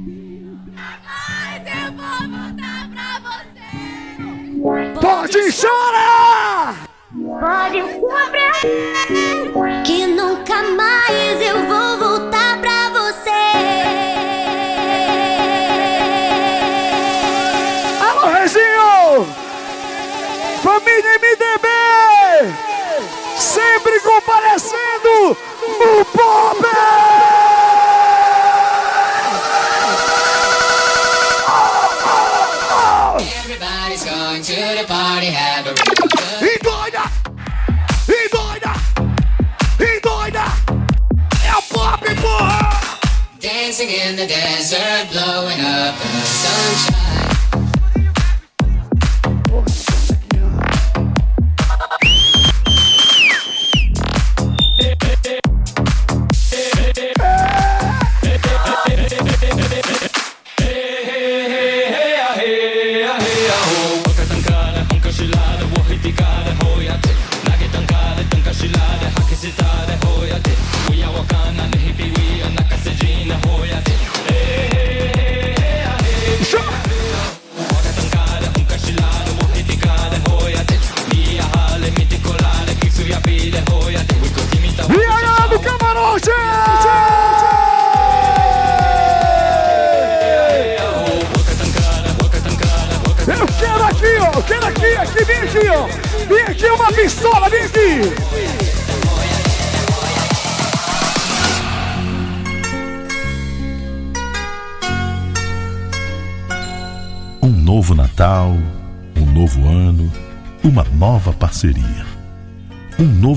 Speaker 7: soprar. Que nunca mais eu vou voltar pra você.
Speaker 28: Alô, Reginho. Família MDB. Sempre comparecendo no pop.
Speaker 33: Dancing in the desert, blowing up the sunshine.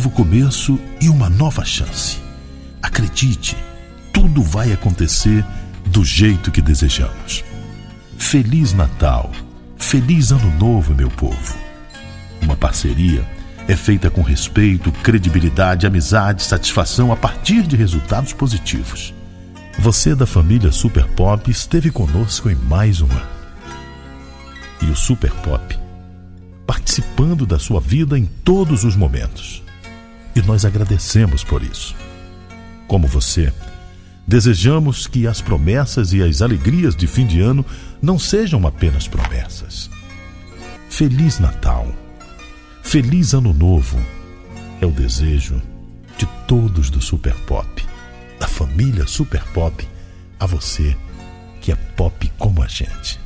Speaker 34: Novo começo e uma nova chance. Acredite, tudo vai acontecer do jeito que desejamos. Feliz Natal, feliz Ano Novo, meu povo. Uma parceria é feita com respeito, credibilidade, amizade, satisfação a partir de resultados positivos. Você da família Super Pop esteve conosco em mais um ano. E o Super Pop participando da sua vida em todos os momentos. E nós agradecemos por isso. Como você, desejamos que as promessas e as alegrias de fim de ano não sejam apenas promessas. Feliz Natal! Feliz Ano Novo! É o desejo de todos do Super Pop, da família Super Pop, a você que é pop como a gente.